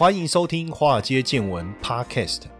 欢迎收听《华尔街见闻》Podcast。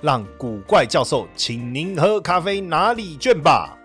让古怪教授请您喝咖啡拿礼券吧。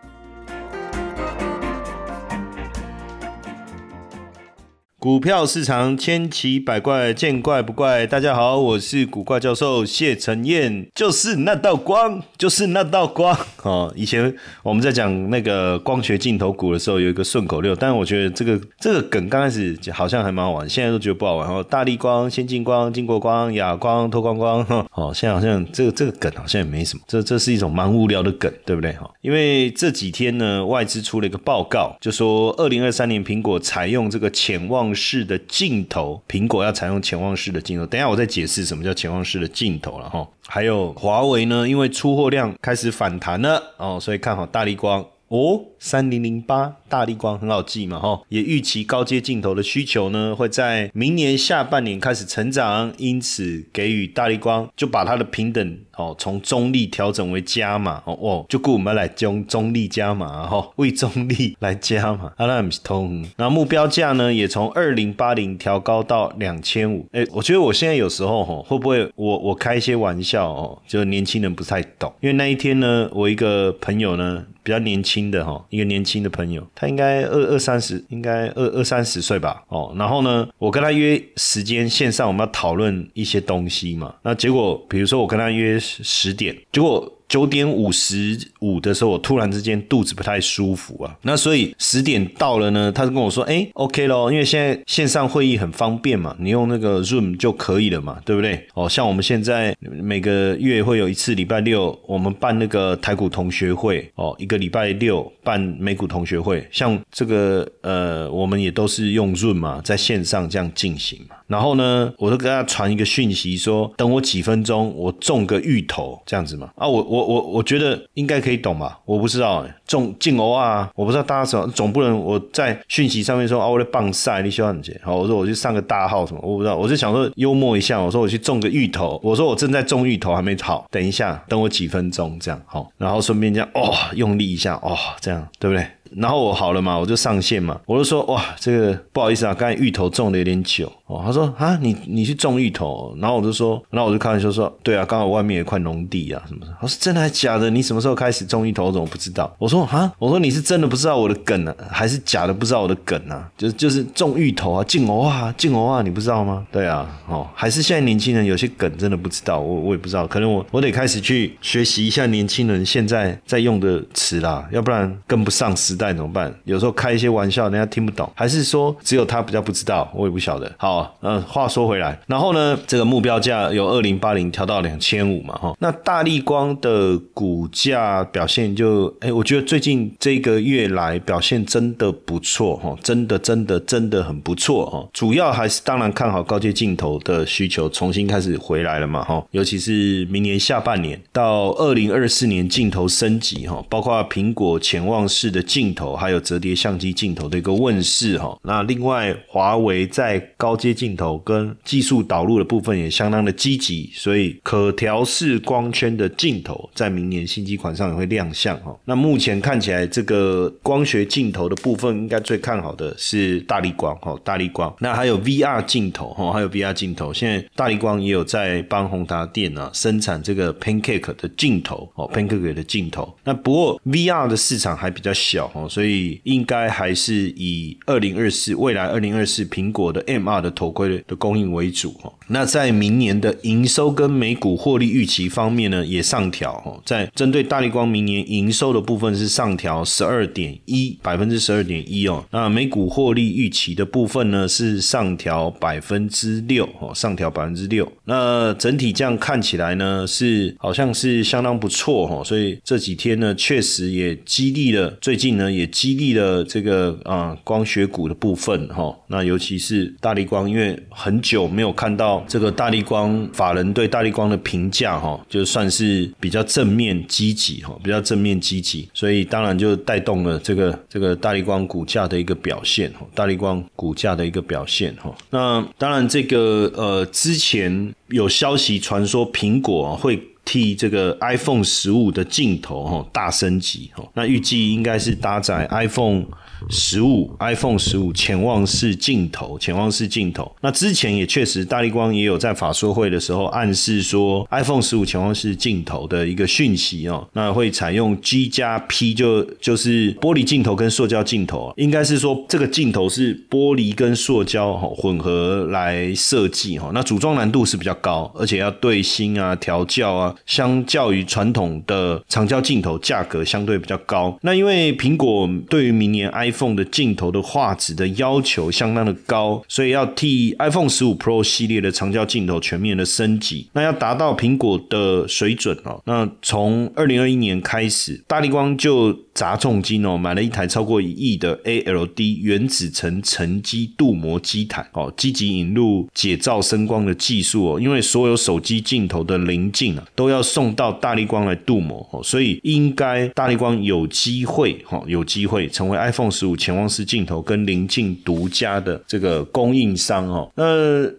股票市场千奇百怪，见怪不怪。大家好，我是古怪教授谢承彦，就是那道光，就是那道光。哦，以前我们在讲那个光学镜头股的时候，有一个顺口溜，但是我觉得这个这个梗刚开始好像还蛮好玩，现在都觉得不好玩。哦，大力光、先进光、金国光、哑光、脱光光。哦，现在好像这个这个梗好像也没什么，这这是一种蛮无聊的梗，对不对？哈，因为这几天呢，外资出了一个报告，就说二零二三年苹果采用这个潜望。式的镜头，苹果要采用潜望式的镜头。等下我再解释什么叫潜望式的镜头了哈。还有华为呢，因为出货量开始反弹了哦，所以看好大力光哦，三零零八。大力光很好记嘛，哈，也预期高阶镜头的需求呢会在明年下半年开始成长，因此给予大力光就把它的平等哦从中立调整为加码哦哦，就雇我们来中中立加码哈，为中立来加码，阿拉姆通，那目标价呢也从二零八零调高到两千五，哎，我觉得我现在有时候哈会不会我我开一些玩笑哦，就年轻人不太懂，因为那一天呢，我一个朋友呢比较年轻的哈，一个年轻的朋友。他应该二二三十，应该二二三十岁吧。哦，然后呢，我跟他约时间线上，我们要讨论一些东西嘛。那结果，比如说我跟他约十点，结果。九点五十五的时候，我突然之间肚子不太舒服啊，那所以十点到了呢，他就跟我说，哎，OK 咯，因为现在线上会议很方便嘛，你用那个 Zoom 就可以了嘛，对不对？哦，像我们现在每个月会有一次礼拜六，我们办那个台股同学会，哦，一个礼拜六办美股同学会，像这个呃，我们也都是用 Zoom 嘛，在线上这样进行嘛。然后呢，我就跟他传一个讯息说，等我几分钟，我种个芋头这样子嘛。啊，我我我我觉得应该可以懂吧？我不知道，种进欧啊，我不知道大家怎么，总不能我在讯息上面说啊，我的棒晒，你希望姐，好，我说我去上个大号什么，我不知道，我就想说幽默一下，我说我去种个芋头，我说我正在种芋头还没好，等一下，等我几分钟这样好，然后顺便这样哦，用力一下哦，这样对不对？然后我好了嘛，我就上线嘛，我就说哇，这个不好意思啊，刚才芋头种的有点久哦。他说啊，你你去种芋头，然后我就说，然后我就开玩笑说，对啊，刚好外面有一块农地啊什么的。他说真的还是假的？你什么时候开始种芋头？我怎么不知道？我说啊，我说你是真的不知道我的梗呢，还是假的不知道我的梗呢？就就是种芋头啊，进鹅啊，进鹅啊，你不知道吗？对啊，哦，还是现在年轻人有些梗真的不知道，我我也不知道，可能我我得开始去学习一下年轻人现在在用的词啦，要不然跟不上时代。怎么办？有时候开一些玩笑，人家听不懂，还是说只有他比较不知道？我也不晓得。好，嗯，话说回来，然后呢，这个目标价由二零八零调到两千五嘛，哈。那大力光的股价表现就，哎，我觉得最近这个月来表现真的不错，哈，真的真的真的很不错，哈。主要还是当然看好高阶镜头的需求重新开始回来了嘛，哈。尤其是明年下半年到二零二四年镜头升级，哈，包括苹果潜望式的镜。头还有折叠相机镜头的一个问世哈，那另外华为在高阶镜头跟技术导入的部分也相当的积极，所以可调式光圈的镜头在明年新机款上也会亮相哈。那目前看起来这个光学镜头的部分应该最看好的是大力光哈，大力光。那还有 VR 镜头哈，还有 VR 镜头，现在大力光也有在帮宏达电啊生产这个 Pancake 的镜头哦，Pancake 的镜头。那不过 VR 的市场还比较小哈。所以应该还是以二零二四未来二零二四苹果的 M 二的头盔的供应为主哈。那在明年的营收跟每股获利预期方面呢，也上调哦。在针对大力光明年营收的部分是上调十二点一百分之十二点一哦。那每股获利预期的部分呢是上调百分之六哦，上调百分之六。那整体这样看起来呢，是好像是相当不错哈。所以这几天呢，确实也激励了最近呢。也激励了这个啊光学股的部分哈。那尤其是大力光，因为很久没有看到这个大力光法人对大力光的评价哈，就算是比较正面积极哈，比较正面积极，所以当然就带动了这个这个大力光股价的一个表现哈，大力光股价的一个表现哈。那当然这个呃之前有消息传说苹果会。替这个 iPhone 十五的镜头哈大升级哈，那预计应该是搭载 iPhone。十五 iPhone 十五潜望式镜头，潜望式镜头。那之前也确实，大力光也有在法说会的时候暗示说，iPhone 十五潜望式镜头的一个讯息哦，那会采用 G 加 P，就就是玻璃镜头跟塑胶镜头，应该是说这个镜头是玻璃跟塑胶哈混合来设计哈。那组装难度是比较高，而且要对芯啊、调教啊，相较于传统的长焦镜头，价格相对比较高。那因为苹果对于明年 iPhone iPhone 的镜头的画质的要求相当的高，所以要替 iPhone 十五 Pro 系列的长焦镜头全面的升级。那要达到苹果的水准哦，那从二零二一年开始，大力光就。砸重金哦，买了一台超过一亿的 ALD 原子层沉积镀膜基台哦，积极引入解照声光的技术哦，因为所有手机镜头的棱镜啊都要送到大力光来镀膜哦，所以应该大力光有机会哈，有机会成为 iPhone 十五潜望式镜头跟棱镜独家的这个供应商哦。那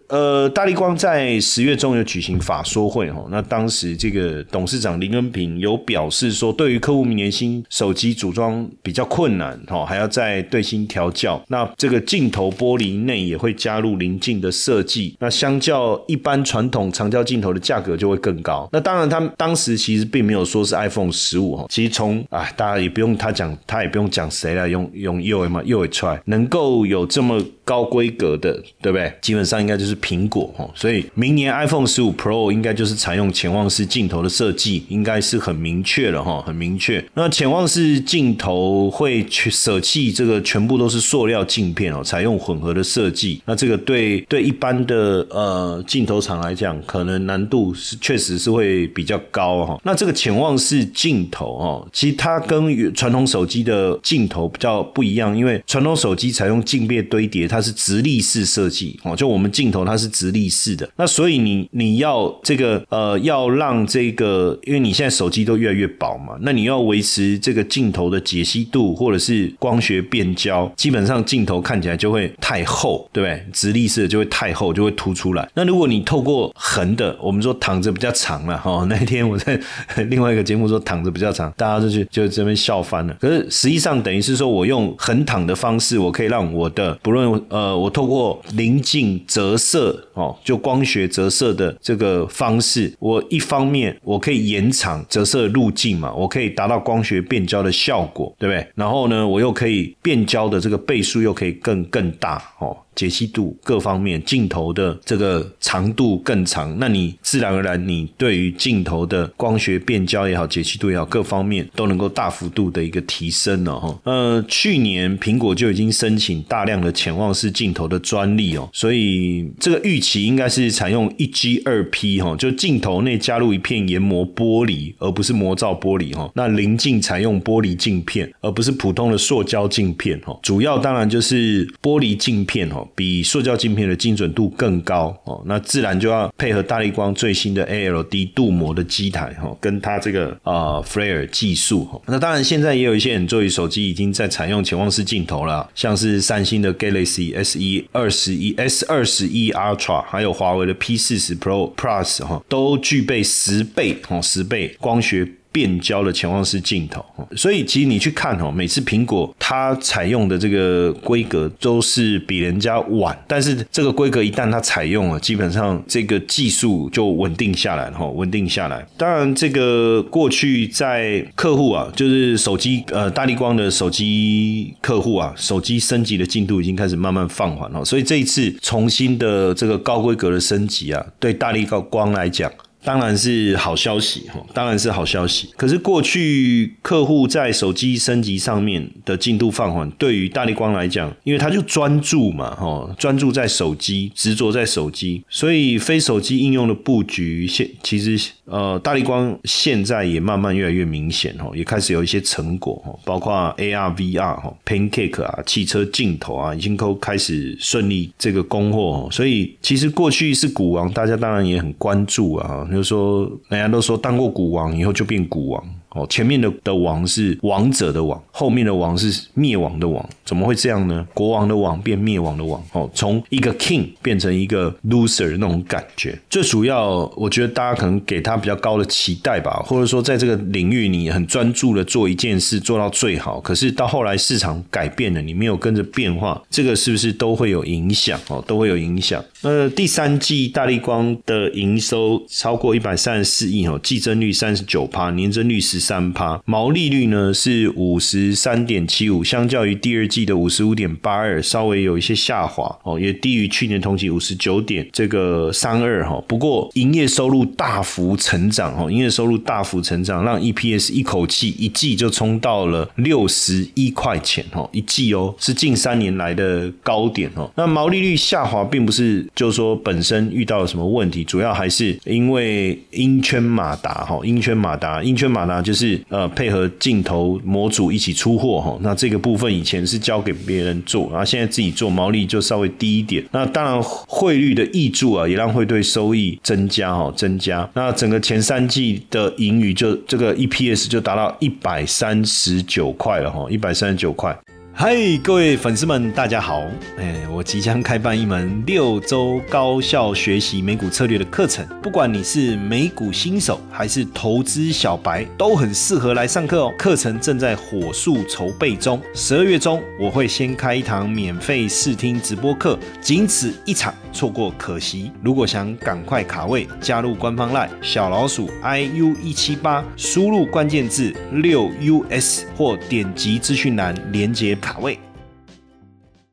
呃，大力光在十月中有举行法说会哦，那当时这个董事长林恩平有表示说，对于客户明年新手机。机组装比较困难，哈，还要再对新调教。那这个镜头玻璃内也会加入临近的设计。那相较一般传统长焦镜头的价格就会更高。那当然，他当时其实并没有说是 iPhone 十五哈。其实从啊，大家也不用他讲，他也不用讲谁来用用 U M 嘛，U 出来能够有这么高规格的，对不对？基本上应该就是苹果哈。所以明年 iPhone 十五 Pro 应该就是采用潜望式镜头的设计，应该是很明确了哈，很明确。那潜望式镜头会去舍弃这个全部都是塑料镜片哦，采用混合的设计。那这个对对一般的呃镜头厂来讲，可能难度是确实是会比较高哈。那这个潜望式镜头哦，其实它跟传统手机的镜头比较不一样，因为传统手机采用镜片堆叠，它是直立式设计哦，就我们镜头它是直立式的。那所以你你要这个呃要让这个，因为你现在手机都越来越薄嘛，那你要维持这个镜。头的解析度或者是光学变焦，基本上镜头看起来就会太厚，对不对？直立式的就会太厚，就会凸出来。那如果你透过横的，我们说躺着比较长了哈。那天我在另外一个节目说躺着比较长，大家就去就这边笑翻了。可是实际上等于是说我用横躺的方式，我可以让我的不论呃，我透过临近折射哦，就光学折射的这个方式，我一方面我可以延长折射路径嘛，我可以达到光学变焦的。效果对不对？然后呢，我又可以变焦的这个倍数又可以更更大哦。解析度各方面，镜头的这个长度更长，那你自然而然，你对于镜头的光学变焦也好，解析度也好，各方面都能够大幅度的一个提升了哈。呃，去年苹果就已经申请大量的潜望式镜头的专利哦，所以这个预期应该是采用一 G 二 P 哈，就镜头内加入一片研磨玻璃，而不是模造玻璃哈。那临镜采用玻璃镜片，而不是普通的塑胶镜片哈。主要当然就是玻璃镜片哈。比塑胶镜片的精准度更高哦，那自然就要配合大力光最新的 ALD 镀膜的机台哈，跟它这个啊 Flare 技术哈。那当然现在也有一些很座椅手机已经在采用潜望式镜头了，像是三星的 Galaxy S 一二十一 S 二十一 R 还有华为的 P 四十 Pro Plus 哈，都具备十倍哦十倍光学。变焦的潜望式镜头，所以其实你去看哦，每次苹果它采用的这个规格都是比人家晚，但是这个规格一旦它采用了，基本上这个技术就稳定下来了哈，稳定下来。当然，这个过去在客户啊，就是手机呃大力光的手机客户啊，手机升级的进度已经开始慢慢放缓了，所以这一次重新的这个高规格的升级啊，对大力高光来讲。当然是好消息哈，当然是好消息。可是过去客户在手机升级上面的进度放缓，对于大力光来讲，因为他就专注嘛哈，专注在手机，执着在手机，所以非手机应用的布局现其实呃，大力光现在也慢慢越来越明显哈，也开始有一些成果哈，包括 AR、VR 哈，Pancake 啊，汽车镜头啊，已经都开始顺利这个供货，所以其实过去是股王，大家当然也很关注啊，就是说人家都说当过股王以后就变股王。哦，前面的的王是王者的王，后面的王是灭亡的王，怎么会这样呢？国王的王变灭亡的王，哦，从一个 king 变成一个 loser 那种感觉。最主要，我觉得大家可能给他比较高的期待吧，或者说在这个领域你很专注的做一件事做到最好，可是到后来市场改变了，你没有跟着变化，这个是不是都会有影响？哦，都会有影响。呃，第三季大力光的营收超过一百三十四亿哦，季增率三十九趴，年增率十。三趴，毛利率呢是五十三点七五，相较于第二季的五十五点八二，稍微有一些下滑哦，也低于去年同期五十九点这个三二哈。不过营业收入大幅成长哦，营业收入大幅成长，让 EPS 一口气一季就冲到了六十一块钱哦，一季哦是近三年来的高点哦。那毛利率下滑，并不是就是说本身遇到了什么问题，主要还是因为英圈马达哈，英圈马达，英圈马达就。是呃配合镜头模组一起出货哈，那这个部分以前是交给别人做，然后现在自己做，毛利就稍微低一点。那当然汇率的益助啊，也让汇兑收益增加哈，增加。那整个前三季的盈余就这个 EPS 就达到一百三十九块了哈，一百三十九块。嗨，各位粉丝们，大家好！哎，我即将开办一门六周高效学习美股策略的课程，不管你是美股新手还是投资小白，都很适合来上课哦。课程正在火速筹备中，十二月中我会先开一堂免费试听直播课，仅此一场，错过可惜。如果想赶快卡位，加入官方 LINE 小老鼠 iu 一七八，输入关键字六 us 或点击资讯栏连接。卡位。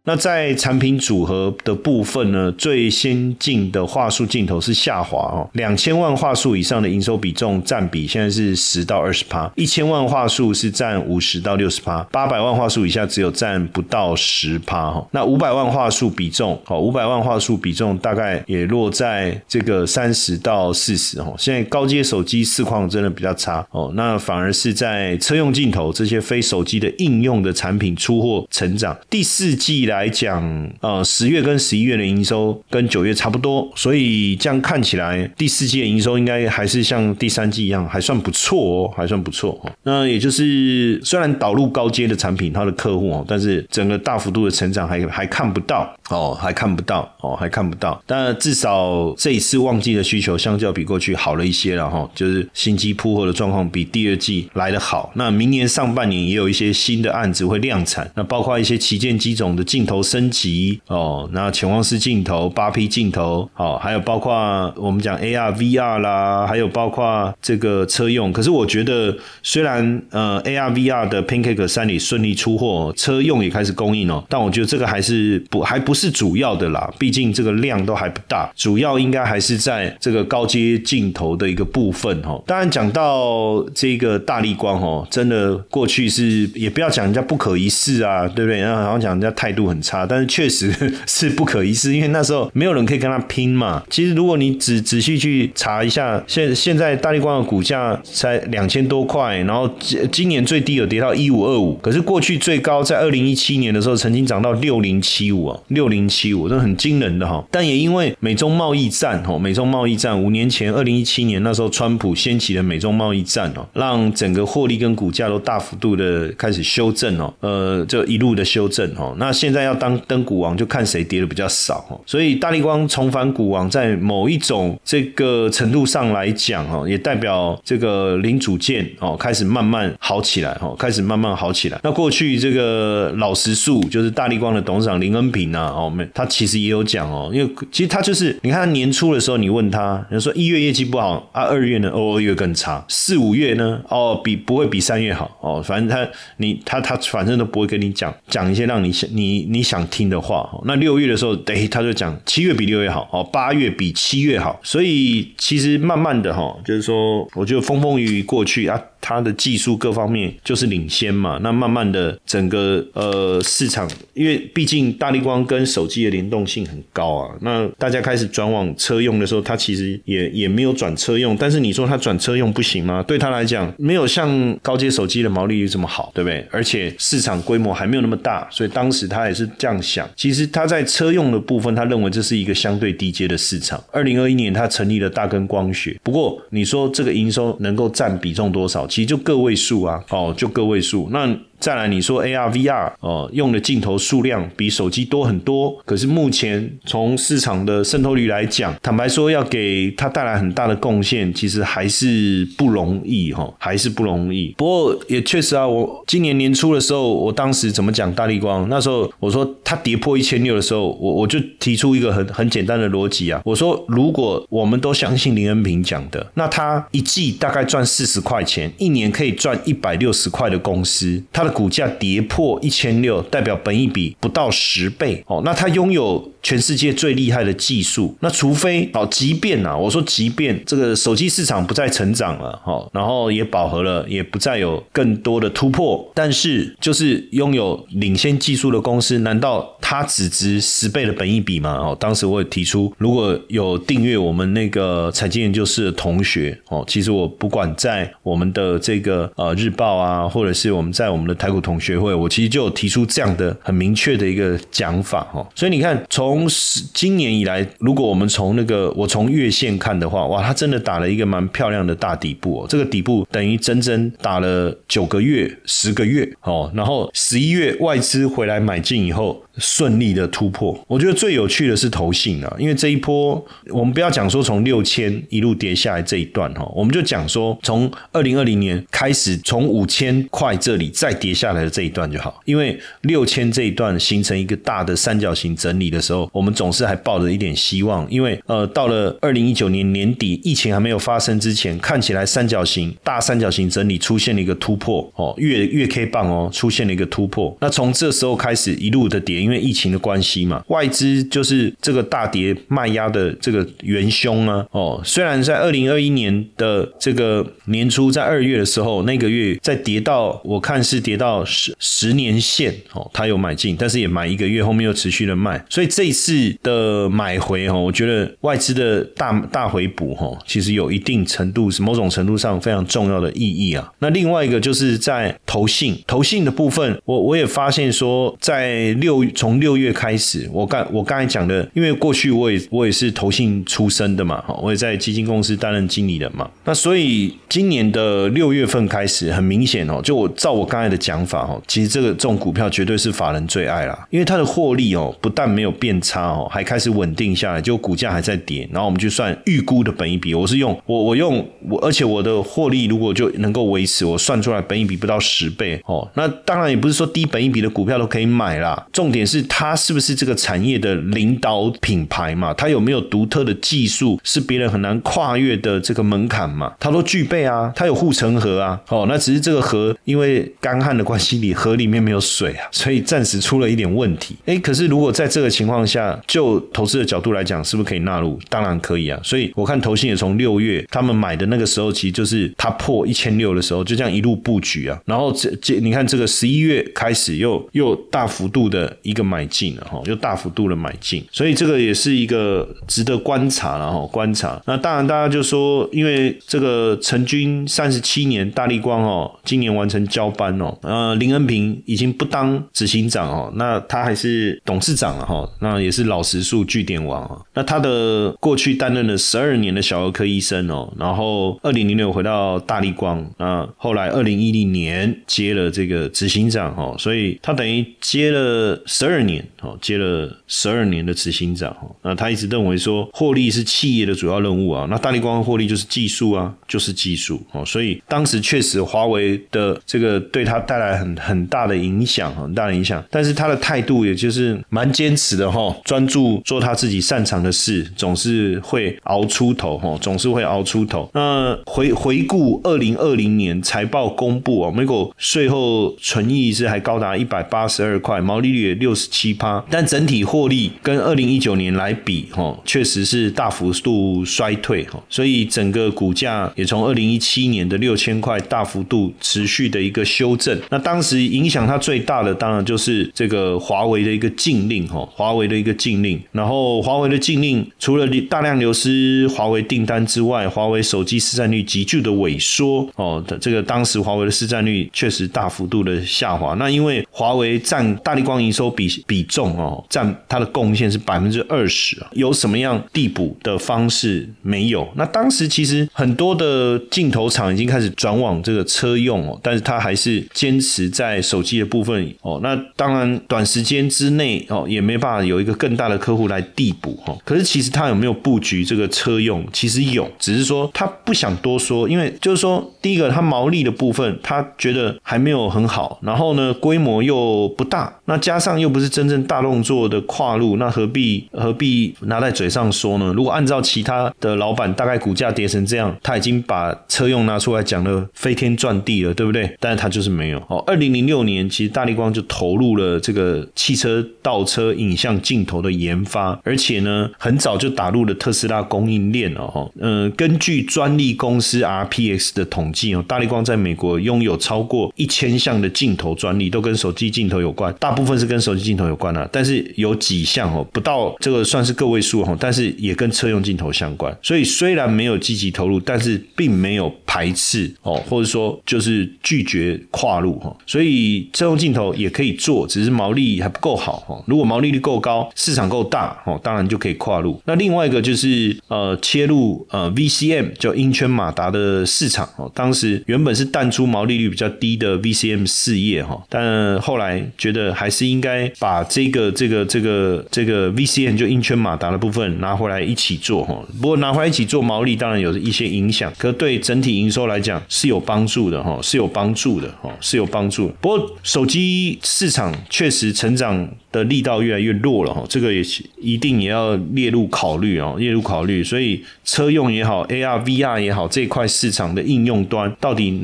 那在产品组合的部分呢，最先进的话术镜头是下滑哦，两千万话术以上的营收比重占比现在是十到二十趴，一千万话术是占五十到六十趴，八百万话术以下只有占不到十趴哈。那五百万话术比重哦，五百万话术比重大概也落在这个三十到四十哦。现在高阶手机市况真的比较差哦，那反而是在车用镜头这些非手机的应用的产品出货成长，第四季。来讲，呃，十月跟十一月的营收跟九月差不多，所以这样看起来，第四季的营收应该还是像第三季一样，还算不错哦，还算不错哦。那也就是虽然导入高阶的产品，它的客户哦，但是整个大幅度的成长还还看不到哦，还看不到哦，还看不到。但至少这一次旺季的需求相较比过去好了一些了哈，就是新机铺货的状况比第二季来的好。那明年上半年也有一些新的案子会量产，那包括一些旗舰机种的进。镜头升级哦，那潜望式镜头、八 P 镜头，好，还有包括我们讲 AR、VR 啦，还有包括这个车用。可是我觉得，虽然呃 AR、VR 的 Pancake 三里顺利出货，车用也开始供应哦，但我觉得这个还是不还不是主要的啦，毕竟这个量都还不大，主要应该还是在这个高阶镜头的一个部分哦。当然讲到这个大力光哦，真的过去是也不要讲人家不可一世啊，对不对？然后讲人家态度。很差，但是确实 是不可一世，因为那时候没有人可以跟他拼嘛。其实如果你仔仔细去查一下，现现在大力光的股价才两千多块，然后今年最低有跌到一五二五，可是过去最高在二零一七年的时候曾经涨到六零七五啊，六零七五，这很惊人的哈。但也因为美中贸易战哦，美中贸易战五年前二零一七年那时候川普掀起的美中贸易战哦，让整个获利跟股价都大幅度的开始修正哦，呃，就一路的修正哦，那现在。要当登股王，就看谁跌的比较少哦。所以大力光重返股王，在某一种这个程度上来讲哦，也代表这个零组件哦开始慢慢好起来哦，开始慢慢好起来。那过去这个老实树就是大力光的董事长林恩平啊，哦，他其实也有讲哦，因为其实他就是你看他年初的时候，你问他，你说一月业绩不好啊，二月呢，哦，二月更差，四五月呢，哦，比不会比三月好哦，反正他你他他反正都不会跟你讲讲一些让你想你。你想听的话，那六月的时候，哎，他就讲七月比六月好，哦，八月比七月好，所以其实慢慢的哈，就是说，我觉得风风雨雨过去啊。它的技术各方面就是领先嘛，那慢慢的整个呃市场，因为毕竟大力光跟手机的联动性很高啊，那大家开始转往车用的时候，它其实也也没有转车用，但是你说它转车用不行吗？对他来讲，没有像高阶手机的毛利率这么好，对不对？而且市场规模还没有那么大，所以当时他也是是这样想。其实他在车用的部分，他认为这是一个相对低阶的市场。二零二一年他成立了大根光学，不过你说这个营收能够占比重多少？其实就个位数啊，哦，就个位数。那再来，你说 AR、VR 哦，用的镜头数量比手机多很多，可是目前从市场的渗透率来讲，坦白说要给它带来很大的贡献，其实还是不容易哈，还是不容易。不过也确实啊，我今年年初的时候，我当时怎么讲大力光？那时候我说它跌破一千六的时候，我我就提出一个很很简单的逻辑啊，我说如果我们都相信林恩平讲的，那他一季大概赚四十块钱，一年可以赚一百六十块的公司，它的。股价跌破一千六，代表本益比不到十倍哦。那它拥有全世界最厉害的技术。那除非哦，即便啊，我说即便这个手机市场不再成长了哈，然后也饱和了，也不再有更多的突破，但是就是拥有领先技术的公司，难道它只值十倍的本益比吗？哦，当时我也提出，如果有订阅我们那个财经研究室的同学哦，其实我不管在我们的这个呃日报啊，或者是我们在我们的台股同学会，我其实就有提出这样的很明确的一个讲法哦，所以你看，从今年以来，如果我们从那个我从月线看的话，哇，它真的打了一个蛮漂亮的大底部哦，这个底部等于整整打了九个月、十个月哦，然后十一月外资回来买进以后。顺利的突破，我觉得最有趣的是投信啊，因为这一波我们不要讲说从六千一路跌下来这一段哈，我们就讲说从二零二零年开始从五千块这里再跌下来的这一段就好，因为六千这一段形成一个大的三角形整理的时候，我们总是还抱着一点希望，因为呃到了二零一九年年底疫情还没有发生之前，看起来三角形大三角形整理出现了一个突破哦，月月 K 棒哦出现了一个突破，那从这时候开始一路的跌。因为疫情的关系嘛，外资就是这个大跌卖压的这个元凶啊。哦，虽然在二零二一年的这个年初，在二月的时候，那个月在跌到我看是跌到十十年线哦，他有买进，但是也买一个月，后面又持续的卖。所以这一次的买回哈，我觉得外资的大大回补哈，其实有一定程度是某种程度上非常重要的意义啊。那另外一个就是在投信投信的部分，我我也发现说在六。从六月开始，我刚我刚才讲的，因为过去我也我也是投信出身的嘛，哈，我也在基金公司担任经理的嘛，那所以今年的六月份开始，很明显哦，就我照我刚才的讲法哦，其实这个这种股票绝对是法人最爱啦，因为它的获利哦，不但没有变差哦，还开始稳定下来，就股价还在跌，然后我们就算预估的本一比，我是用我我用我，而且我的获利如果就能够维持，我算出来本一比不到十倍哦，那当然也不是说低本一比的股票都可以买啦，重点。也是它是不是这个产业的领导品牌嘛？它有没有独特的技术，是别人很难跨越的这个门槛嘛？它都具备啊，它有护城河啊。哦，那只是这个河因为干旱的关系，里河里面没有水啊，所以暂时出了一点问题。哎，可是如果在这个情况下，就投资的角度来讲，是不是可以纳入？当然可以啊。所以我看投信也从六月他们买的那个时候，其实就是它破一千六的时候，就这样一路布局啊。然后这这你看这个十一月开始又又大幅度的。一个买进了哈，就大幅度的买进，所以这个也是一个值得观察了哈。观察那当然，大家就说，因为这个成军三十七年，大力光哦，今年完成交班哦，呃，林恩平已经不当执行长哦，那他还是董事长了哈，那也是老实数据点王啊。那他的过去担任了十二年的小儿科医生哦，然后二零零六回到大力光，那后来二零一零年接了这个执行长哦，所以他等于接了。十二年哦，接了十二年的执行长哦，那他一直认为说获利是企业的主要任务啊，那大力光获利就是技术啊，就是技术哦，所以当时确实华为的这个对他带来很很大的影响，很大的影响。但是他的态度也就是蛮坚持的哈，专注做他自己擅长的事，总是会熬出头哈，总是会熬出头。那回回顾二零二零年财报公布啊，美国税后纯益是还高达一百八十二块，毛利率六六十七趴，但整体获利跟二零一九年来比哈，确实是大幅度衰退哈，所以整个股价也从二零一七年的六千块大幅度持续的一个修正。那当时影响它最大的，当然就是这个华为的一个禁令哈，华为的一个禁令。然后华为的禁令除了大量流失华为订单之外，华为手机市占率急剧的萎缩哦，这个当时华为的市占率确实大幅度的下滑。那因为华为占大力光营收比比重哦，占它的贡献是百分之二十啊，有什么样递补的方式没有？那当时其实很多的镜头厂已经开始转往这个车用哦，但是它还是坚持在手机的部分哦。那当然短时间之内哦，也没办法有一个更大的客户来递补哈。可是其实它有没有布局这个车用？其实有，只是说他不想多说，因为就是说第一个，它毛利的部分他觉得还没有很好，然后呢规模又不大，那加上又不是真正大动作的跨入，那何必何必拿在嘴上说呢？如果按照其他的老板大概股价跌成这样，他已经把车用拿出来讲的飞天转地了，对不对？但是他就是没有哦。二零零六年，其实大力光就投入了这个汽车倒车影像镜头的研发，而且呢，很早就打入了特斯拉供应链了哈。嗯，根据专利公司 RPX 的统计哦，大力光在美国拥有超过一千项的镜头专利，都跟手机镜头有关，大部分是跟手机镜头有关的，但是有几项哦，不到这个算是个位数哈，但是也跟车用镜头相关。所以虽然没有积极投入，但是并没有排斥哦，或者说就是拒绝跨入哈。所以车用镜头也可以做，只是毛利还不够好哈。如果毛利率够高，市场够大哦，当然就可以跨入。那另外一个就是呃切入呃 VCM 叫音圈马达的市场哦。当时原本是淡出毛利率比较低的 VCM 事业哈，但后来觉得还是应该把这个这个这个这个 VCN 就英圈马达的部分拿回来一起做哈。不过拿回来一起做毛利当然有一些影响，可对整体营收来讲是有帮助的哈，是有帮助的哈，是有帮助。不过手机市场确实成长。的力道越来越弱了哈，这个也是一定也要列入考虑哦，列入考虑。所以车用也好，AR、VR 也好，这块市场的应用端到底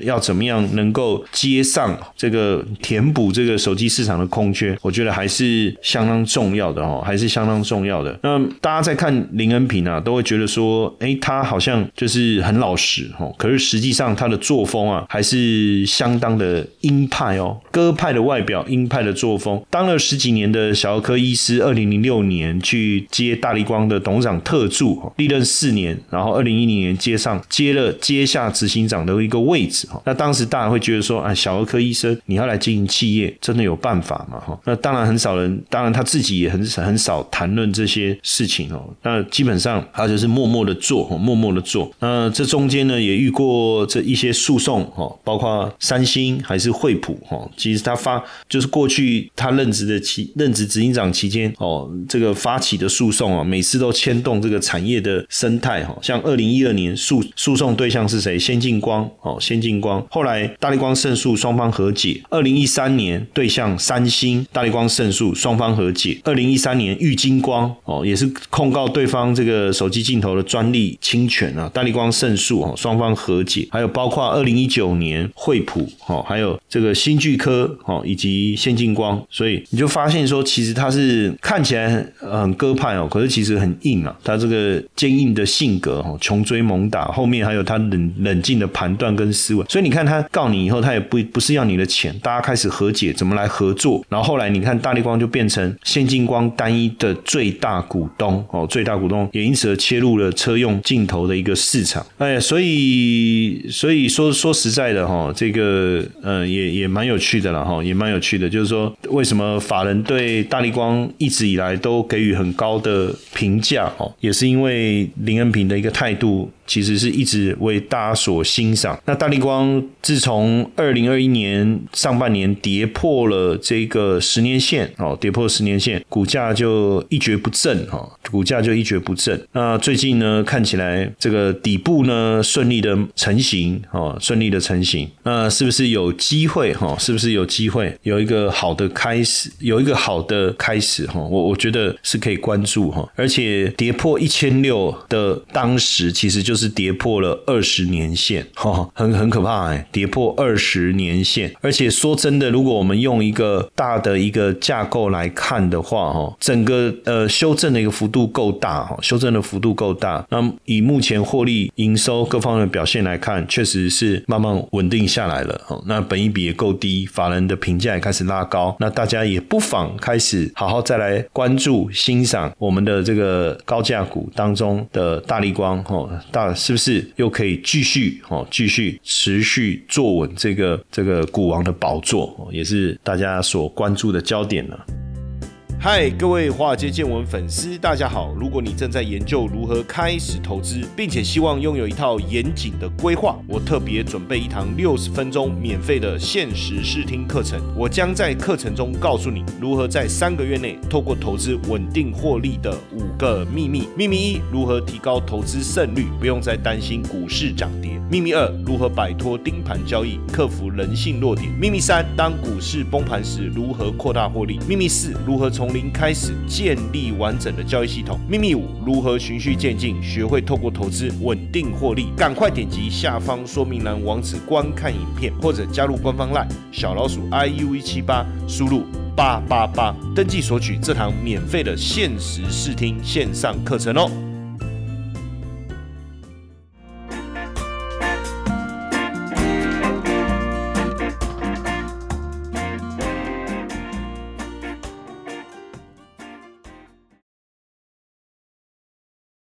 要怎么样能够接上这个填补这个手机市场的空缺，我觉得还是相当重要的哦，还是相当重要的。那大家在看林恩平啊，都会觉得说，哎，他好像就是很老实哦，可是实际上他的作风啊，还是相当的鹰派哦，鸽派的外表，鹰派的作风，当了。十几年的小儿科医师，二零零六年去接大力光的董事长特助，历任四年，然后二零一零年接上接了接下执行长的一个位置哈。那当时大家会觉得说，啊，小儿科医生你要来经营企业，真的有办法吗？哈，那当然很少人，当然他自己也很很少谈论这些事情哦。那基本上他就是默默的做，默默的做。那这中间呢，也遇过这一些诉讼哈，包括三星还是惠普哈。其实他发就是过去他任职的。期任职执行长期间，哦，这个发起的诉讼啊，每次都牵动这个产业的生态哈。像二零一二年诉诉讼对象是谁？先进光哦，先进光。后来大力光胜诉，双方和解。二零一三年对象三星，大力光胜诉，双方和解。二零一三年玉金光哦，也是控告对方这个手机镜头的专利侵权啊，大力光胜诉哦，双方和解。还有包括二零一九年惠普哦，还有这个新巨科哦，以及先进光，所以你就。发现说，其实他是看起来很鸽派哦，可是其实很硬啊。他这个坚硬的性格哦，穷追猛打，后面还有他冷冷静的判断跟思维。所以你看他告你以后，他也不不是要你的钱，大家开始和解，怎么来合作？然后后来你看大力光就变成现金光单一的最大股东哦，最大股东也因此而切入了车用镜头的一个市场。哎，所以所以说说实在的哈，这个呃也也蛮有趣的了哈，也蛮有趣的，就是说为什么法。法人对大力光一直以来都给予很高的评价哦，也是因为林恩平的一个态度其实是一直为大家所欣赏。那大力光自从二零二一年上半年跌破了这个十年线哦，跌破十年线，股价就一蹶不振哈，股价就一蹶不振。那最近呢，看起来这个底部呢顺利的成型哦，顺利的成型。那是不是有机会哈？是不是有机会有一个好的开始，有一个好的开始哈？我我觉得是可以关注哈，而且跌破一千六的当时，其实就是跌破了二十年线哈，很很可怕哎，跌破二十年线。而且说真的，如果我们用一个大的一个架构来看的话哈，整个呃修正的一个幅度够大哈，修正的幅度够大。那以目前获利、营收各方面表现来看，确实是慢慢稳定下来了哈。那本益比也够低，法人的评价也开始拉高，那大家也不妨开始好好再来关注、欣赏我们的这个高价股当中的大力光哈，大是不是又可以继续哦，继续持续坐稳这个这个股王的宝座，也是大家所关注的焦点呢。嗨，各位华尔街见闻粉丝，大家好！如果你正在研究如何开始投资，并且希望拥有一套严谨的规划，我特别准备一堂六十分钟免费的限时试听课程。我将在课程中告诉你如何在三个月内透过投资稳定获利的五个秘密。秘密一：如何提高投资胜率，不用再担心股市涨跌。秘密二：如何摆脱盯盘交易，克服人性弱点。秘密三：当股市崩盘时，如何扩大获利。秘密四：如何从零开始建立完整的交易系统。秘密五：如何循序渐进，学会透过投资稳定获利。赶快点击下方说明栏网址观看影片，或者加入官方 LINE 小老鼠 iu 一七八，输入八八八登记索取这堂免费的限时试听线上课程哦。